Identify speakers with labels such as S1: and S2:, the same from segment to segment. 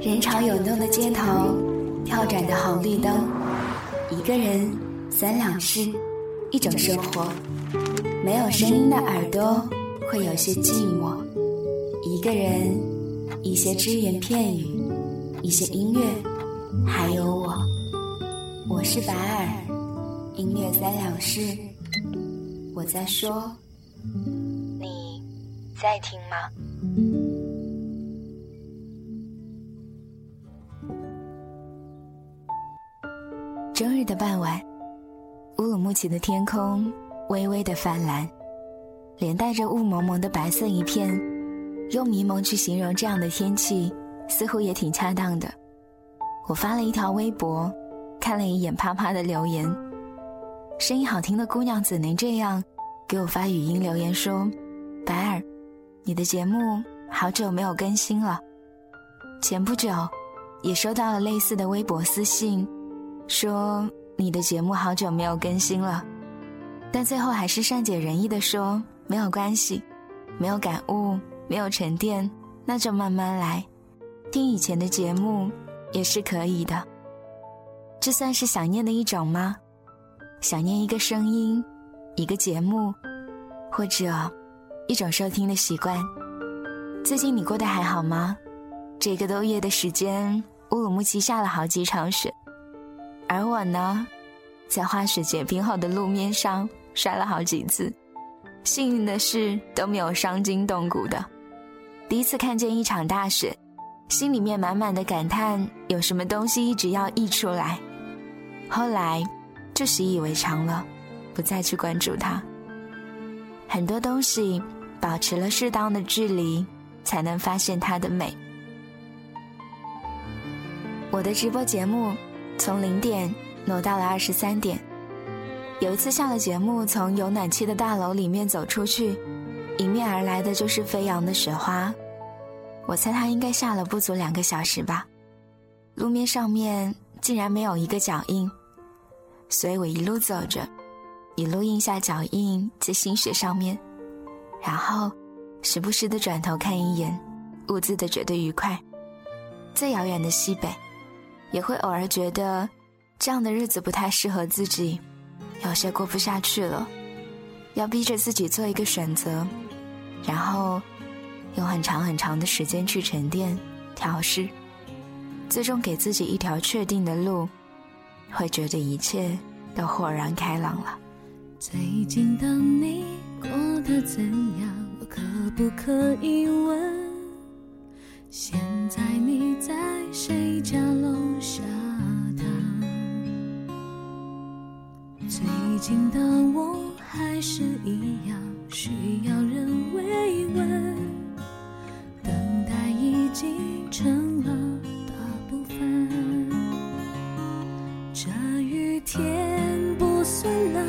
S1: 人潮涌动的街头，跳转的红绿灯，一个人，三两事，一种生活。没有声音的耳朵会有些寂寞。一个人，一些只言片语，一些音乐，还有我。我是白尔，音乐三两事。我在说，你在听吗？的傍晚，乌鲁木齐的天空微微的泛蓝，连带着雾蒙蒙的白色一片。用迷蒙去形容这样的天气，似乎也挺恰当的。我发了一条微博，看了一眼啪啪的留言。声音好听的姑娘怎能这样？给我发语音留言说：“白尔，你的节目好久没有更新了。”前不久，也收到了类似的微博私信。说你的节目好久没有更新了，但最后还是善解人意的说没有关系，没有感悟，没有沉淀，那就慢慢来，听以前的节目也是可以的。这算是想念的一种吗？想念一个声音，一个节目，或者一种收听的习惯。最近你过得还好吗？这个多月的时间，乌鲁木齐下了好几场雪。而我呢，在化雪结冰后的路面上摔了好几次，幸运的是都没有伤筋动骨的。第一次看见一场大雪，心里面满满的感叹，有什么东西一直要溢出来。后来就习以为常了，不再去关注它。很多东西保持了适当的距离，才能发现它的美。我的直播节目。从零点挪到了二十三点。有一次下了节目，从有暖气的大楼里面走出去，迎面而来的就是飞扬的雪花。我猜它应该下了不足两个小时吧。路面上面竟然没有一个脚印，所以我一路走着，一路印下脚印在新雪上面，然后时不时的转头看一眼，兀自的觉得愉快。最遥远的西北。也会偶尔觉得，这样的日子不太适合自己，有些过不下去了，要逼着自己做一个选择，然后用很长很长的时间去沉淀、调试，最终给自己一条确定的路，会觉得一切都豁然开朗了。
S2: 最近的你过得怎样？我可不可以问？现在最近的我还是一样需要人慰问，等待已经成了大部分。这雨天不算冷，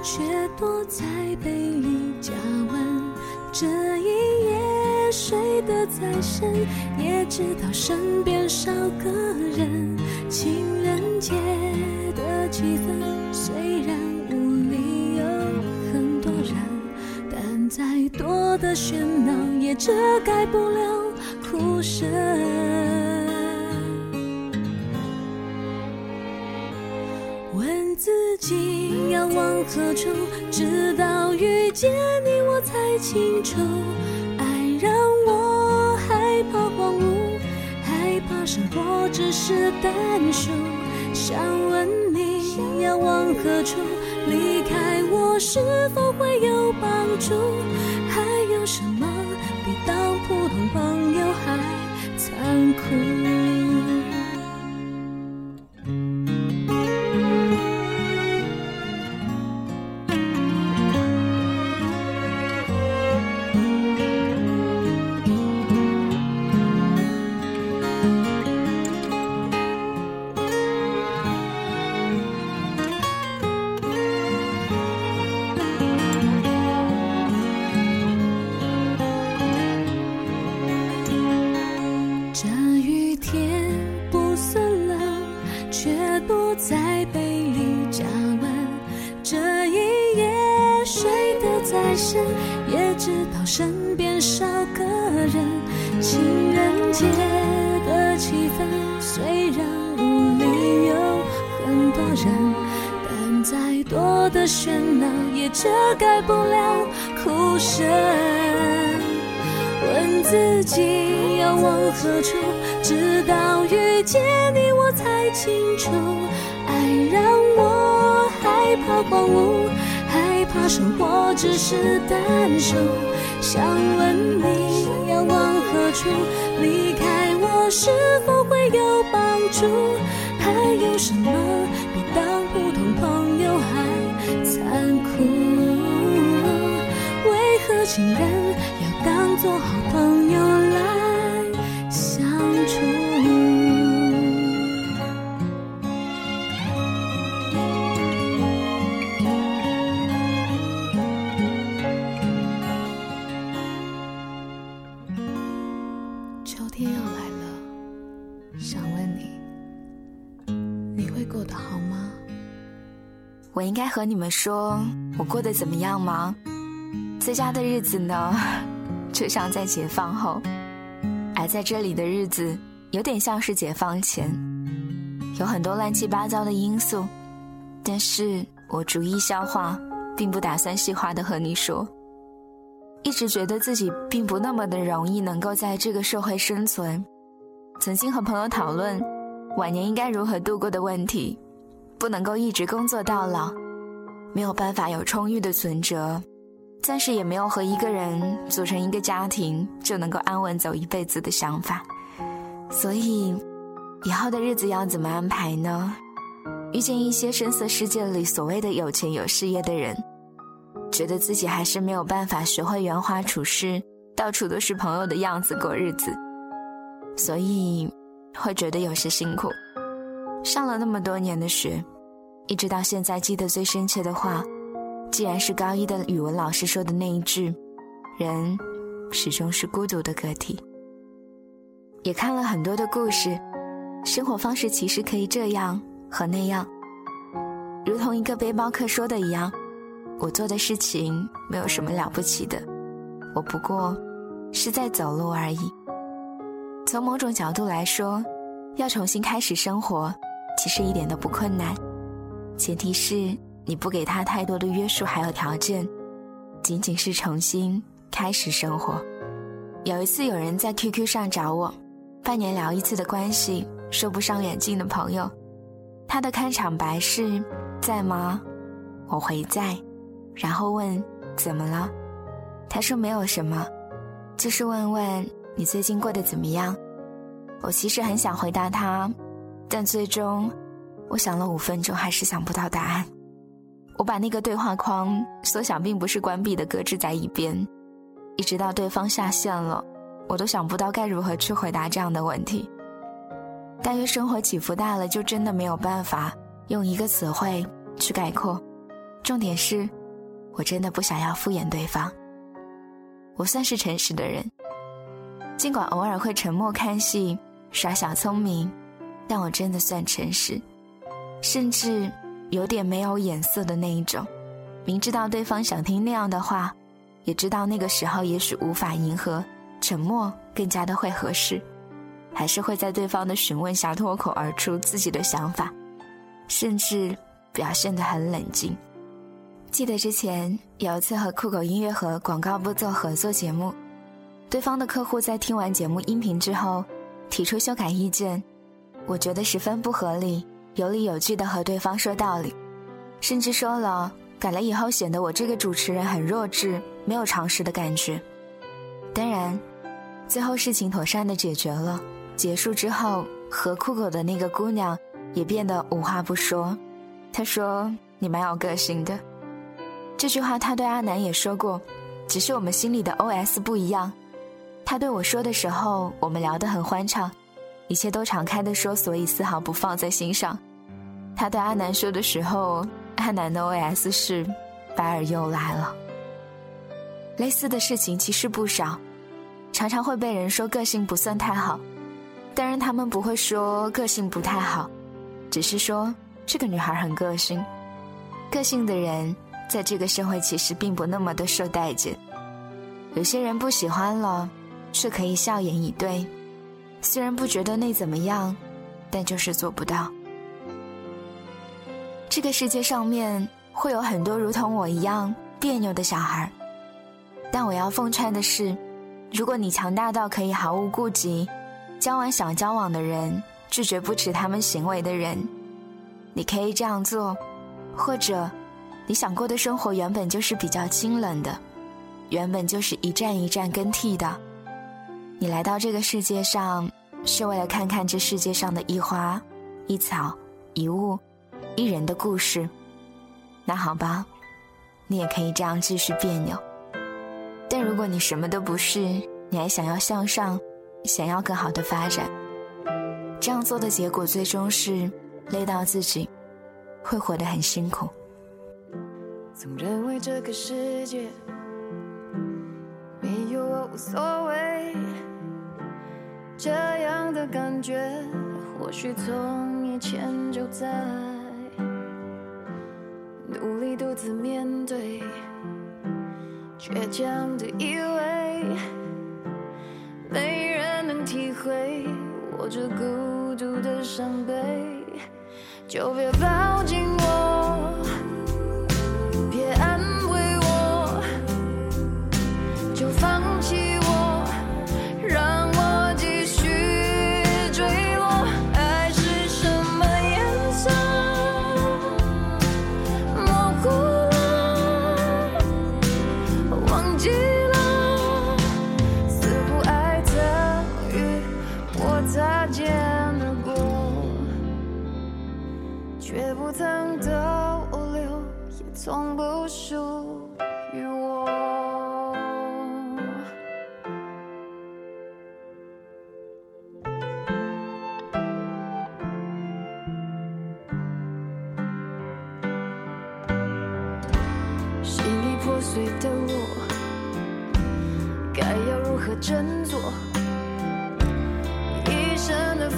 S2: 却躲在被里加温。这一夜。睡得再深，也知道身边少个人。的喧闹也遮盖不了哭声。问自己要往何处，直到遇见你，我才清楚。爱让我害怕荒芜，害怕生活只是单数。想问你要往何处离开我，是否会有帮助？的喧闹也遮盖不了哭声。问自己要往何处，直到遇见你我才清楚，爱让我害怕荒芜，害怕生活只是单数。想问你要往何处？离开我是否会有帮助？还有什么比当普通朋友还残酷？为何情人要当做好朋友
S1: 该和你们说，我过得怎么样吗？在家的日子呢，就像在解放后；而在这里的日子，有点像是解放前，有很多乱七八糟的因素，但是我逐一消化，并不打算细化的和你说。一直觉得自己并不那么的容易能够在这个社会生存，曾经和朋友讨论晚年应该如何度过的问题，不能够一直工作到老，没有办法有充裕的存折，暂时也没有和一个人组成一个家庭就能够安稳走一辈子的想法，所以以后的日子要怎么安排呢？遇见一些声色世界里所谓的有钱有事业的人。觉得自己还是没有办法学会圆滑处事，到处都是朋友的样子过日子，所以会觉得有些辛苦。上了那么多年的学，一直到现在记得最深切的话，既然是高一的语文老师说的那一句：“人始终是孤独的个体。”也看了很多的故事，生活方式其实可以这样和那样，如同一个背包客说的一样。我做的事情没有什么了不起的，我不过是在走路而已。从某种角度来说，要重新开始生活，其实一点都不困难，前提是你不给他太多的约束还有条件，仅仅是重新开始生活。有一次有人在 QQ 上找我，半年聊一次的关系，说不上远近的朋友，他的开场白是在吗？我回在。然后问怎么了，他说没有什么，就是问问你最近过得怎么样。我其实很想回答他，但最终我想了五分钟还是想不到答案。我把那个对话框所想并不是关闭的搁置在一边，一直到对方下线了，我都想不到该如何去回答这样的问题。大约生活起伏大了，就真的没有办法用一个词汇去概括。重点是。我真的不想要敷衍对方。我算是诚实的人，尽管偶尔会沉默看戏、耍小聪明，但我真的算诚实，甚至有点没有眼色的那一种。明知道对方想听那样的话，也知道那个时候也许无法迎合，沉默更加的会合适，还是会在对方的询问下脱口而出自己的想法，甚至表现得很冷静。记得之前有一次和酷狗音乐和广告部做合作节目，对方的客户在听完节目音频之后，提出修改意见，我觉得十分不合理，有理有据的和对方说道理，甚至说了改了以后显得我这个主持人很弱智，没有常识的感觉。当然，最后事情妥善的解决了，结束之后和酷狗的那个姑娘也变得无话不说，她说你蛮有个性的。这句话她对阿南也说过，只是我们心里的 OS 不一样。他对我说的时候，我们聊得很欢畅，一切都敞开的说，所以丝毫不放在心上。他对阿南说的时候，阿南的 OS 是“白尔又来了”。类似的事情其实不少，常常会被人说个性不算太好，当然他们不会说个性不太好，只是说这个女孩很个性，个性的人。在这个社会，其实并不那么的受待见。有些人不喜欢了，却可以笑颜以对；虽然不觉得那怎么样，但就是做不到。这个世界上面会有很多如同我一样别扭的小孩，但我要奉劝的是，如果你强大到可以毫无顾忌交往想交往的人，拒绝不耻他们行为的人，你可以这样做；或者，你想过的生活原本就是比较清冷的，原本就是一站一站更替的。你来到这个世界上，是为了看看这世界上的一花、一草、一物。一人的故事，那好吧，你也可以这样继续别扭。但如果你什么都不是，你还想要向上，想要更好的发展，这样做的结果最终是累到自己，会活得很辛苦。
S3: 总认为这个世界没有我无所谓，这样的感觉或许从以前就在。努力独自面对，倔强的以为没人能体会我这孤独的伤悲，就别抱紧我，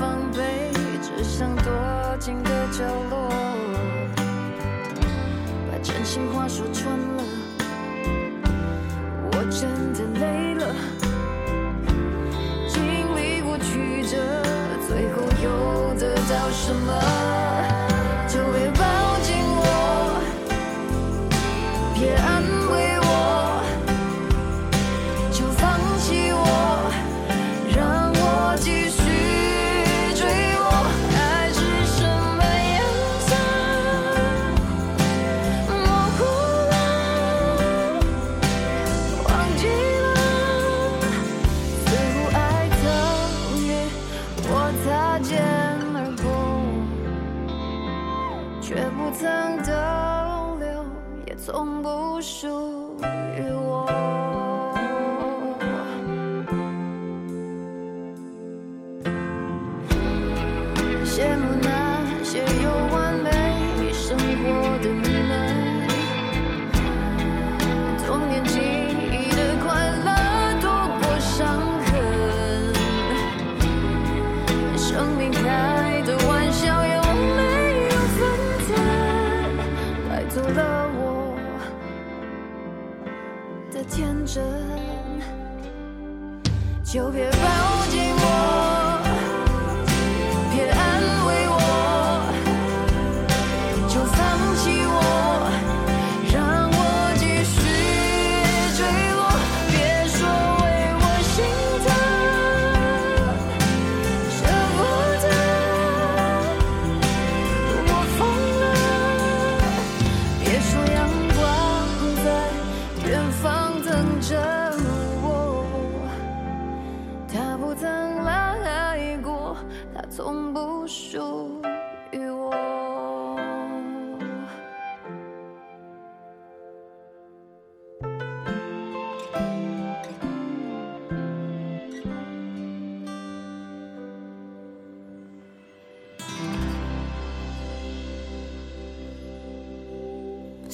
S3: 防备，只想躲进个角落。把真心话说穿了，我真的累了。经历过曲折，最后又得到什么？曾逗留也从不属于我。
S1: 就别放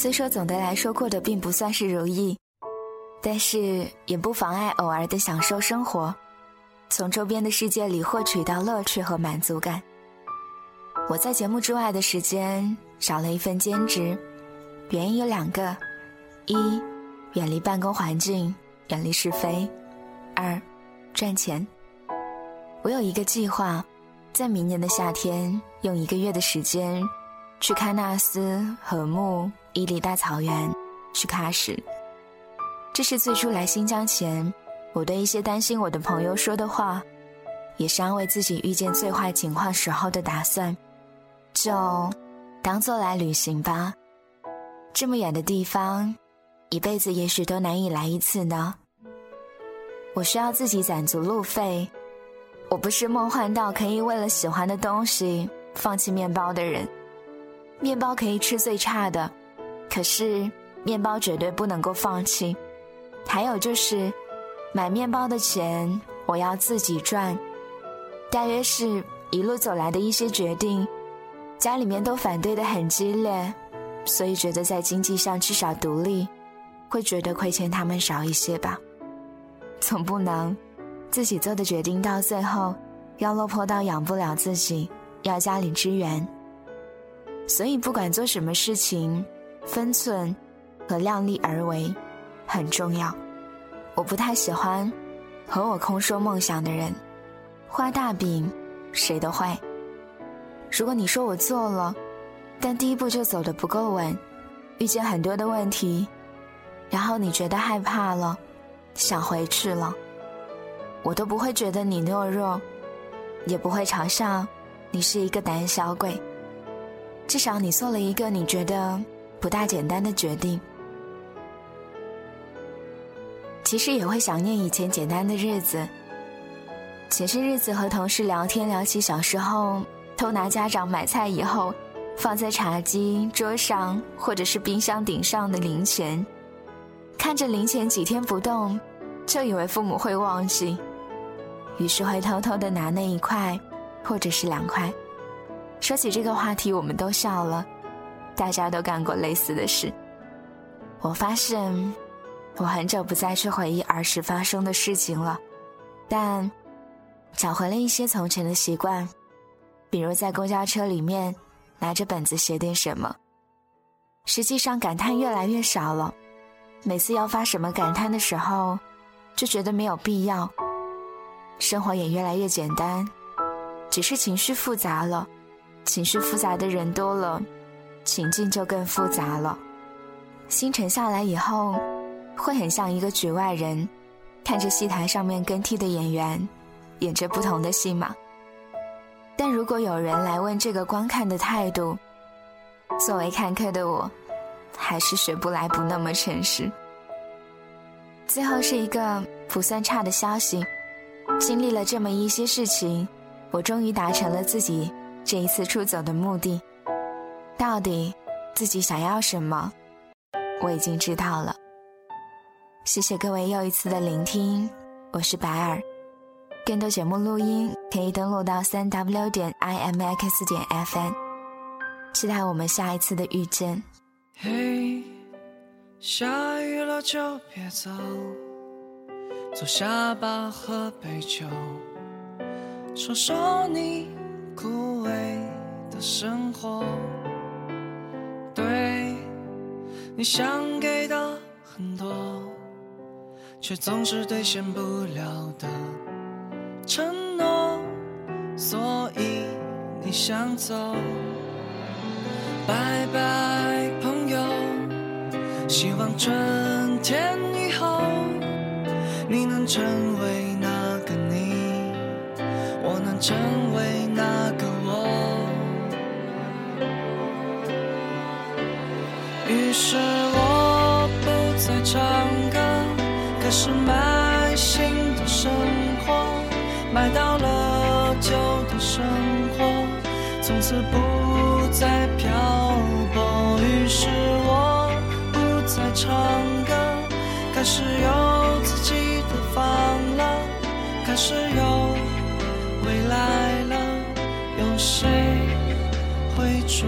S1: 虽说总的来说过得并不算是如意，但是也不妨碍偶尔的享受生活，从周边的世界里获取到乐趣和满足感。我在节目之外的时间少了一份兼职，原因有两个：一，远离办公环境，远离是非；二，赚钱。我有一个计划，在明年的夏天用一个月的时间，去喀纳斯、禾木、伊犁大草原，去喀什。这是最初来新疆前，我对一些担心我的朋友说的话，也是安慰自己遇见最坏情况时候的打算。就当做来旅行吧，这么远的地方，一辈子也许都难以来一次呢。我需要自己攒足路费。我不是梦幻到可以为了喜欢的东西放弃面包的人。面包可以吃最差的，可是面包绝对不能够放弃。还有就是，买面包的钱我要自己赚。大约是一路走来的一些决定。家里面都反对的很激烈，所以觉得在经济上至少独立，会觉得亏欠他们少一些吧。总不能自己做的决定到最后要落魄到养不了自己，要家里支援。所以不管做什么事情，分寸和量力而为很重要。我不太喜欢和我空说梦想的人，画大饼谁都会。如果你说我做了，但第一步就走得不够稳，遇见很多的问题，然后你觉得害怕了，想回去了，我都不会觉得你懦弱，也不会嘲笑你是一个胆小鬼。至少你做了一个你觉得不大简单的决定。其实也会想念以前简单的日子，前些日子和同事聊天聊起小时候。偷拿家长买菜以后放在茶几桌上或者是冰箱顶上的零钱，看着零钱几天不动，就以为父母会忘记，于是会偷偷的拿那一块或者是两块。说起这个话题，我们都笑了，大家都干过类似的事。我发现我很久不再去回忆儿时发生的事情了，但找回了一些从前的习惯。比如在公交车里面拿着本子写点什么，实际上感叹越来越少了。每次要发什么感叹的时候，就觉得没有必要。生活也越来越简单，只是情绪复杂了。情绪复杂的人多了，情境就更复杂了。心沉下来以后，会很像一个局外人，看着戏台上面更替的演员，演着不同的戏码。但如果有人来问这个观看的态度，作为看客的我，还是学不来不那么诚实。最后是一个不算差的消息，经历了这么一些事情，我终于达成了自己这一次出走的目的。到底自己想要什么，我已经知道了。谢谢各位又一次的聆听，我是白尔。更多节目录音可以登录到三 w 点 i m x 点 f n 期待我们下一次的遇见。
S4: 嘿，下雨了就别走，坐下吧，喝杯酒，说说你枯萎的生活。对你想给的很多，却总是兑现不了的。承诺，所以你想走，拜拜，朋友。希望春天以后，你能成为那个你，我能成为是我不再唱歌，开始买新的生活。买到了旧的生活，从此不再漂泊。于是我不再唱歌，开始有自己的房了，开始有未来了。有谁会祝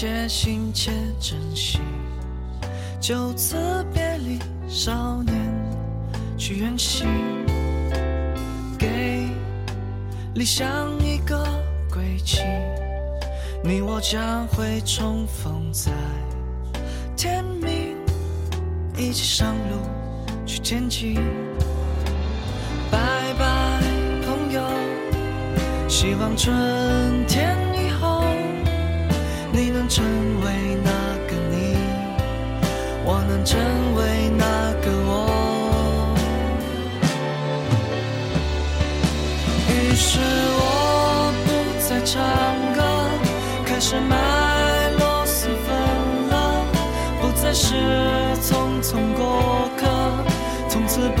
S4: 且行且珍惜。就此别离，少年去远行，给理想一个归期，你我将会重逢在天明，一起上路去前进。拜拜，朋友，希望春天成为那个你，我能成为那个我。于是我不再唱歌，开始卖螺蛳粉了，不再是匆匆过客，从此不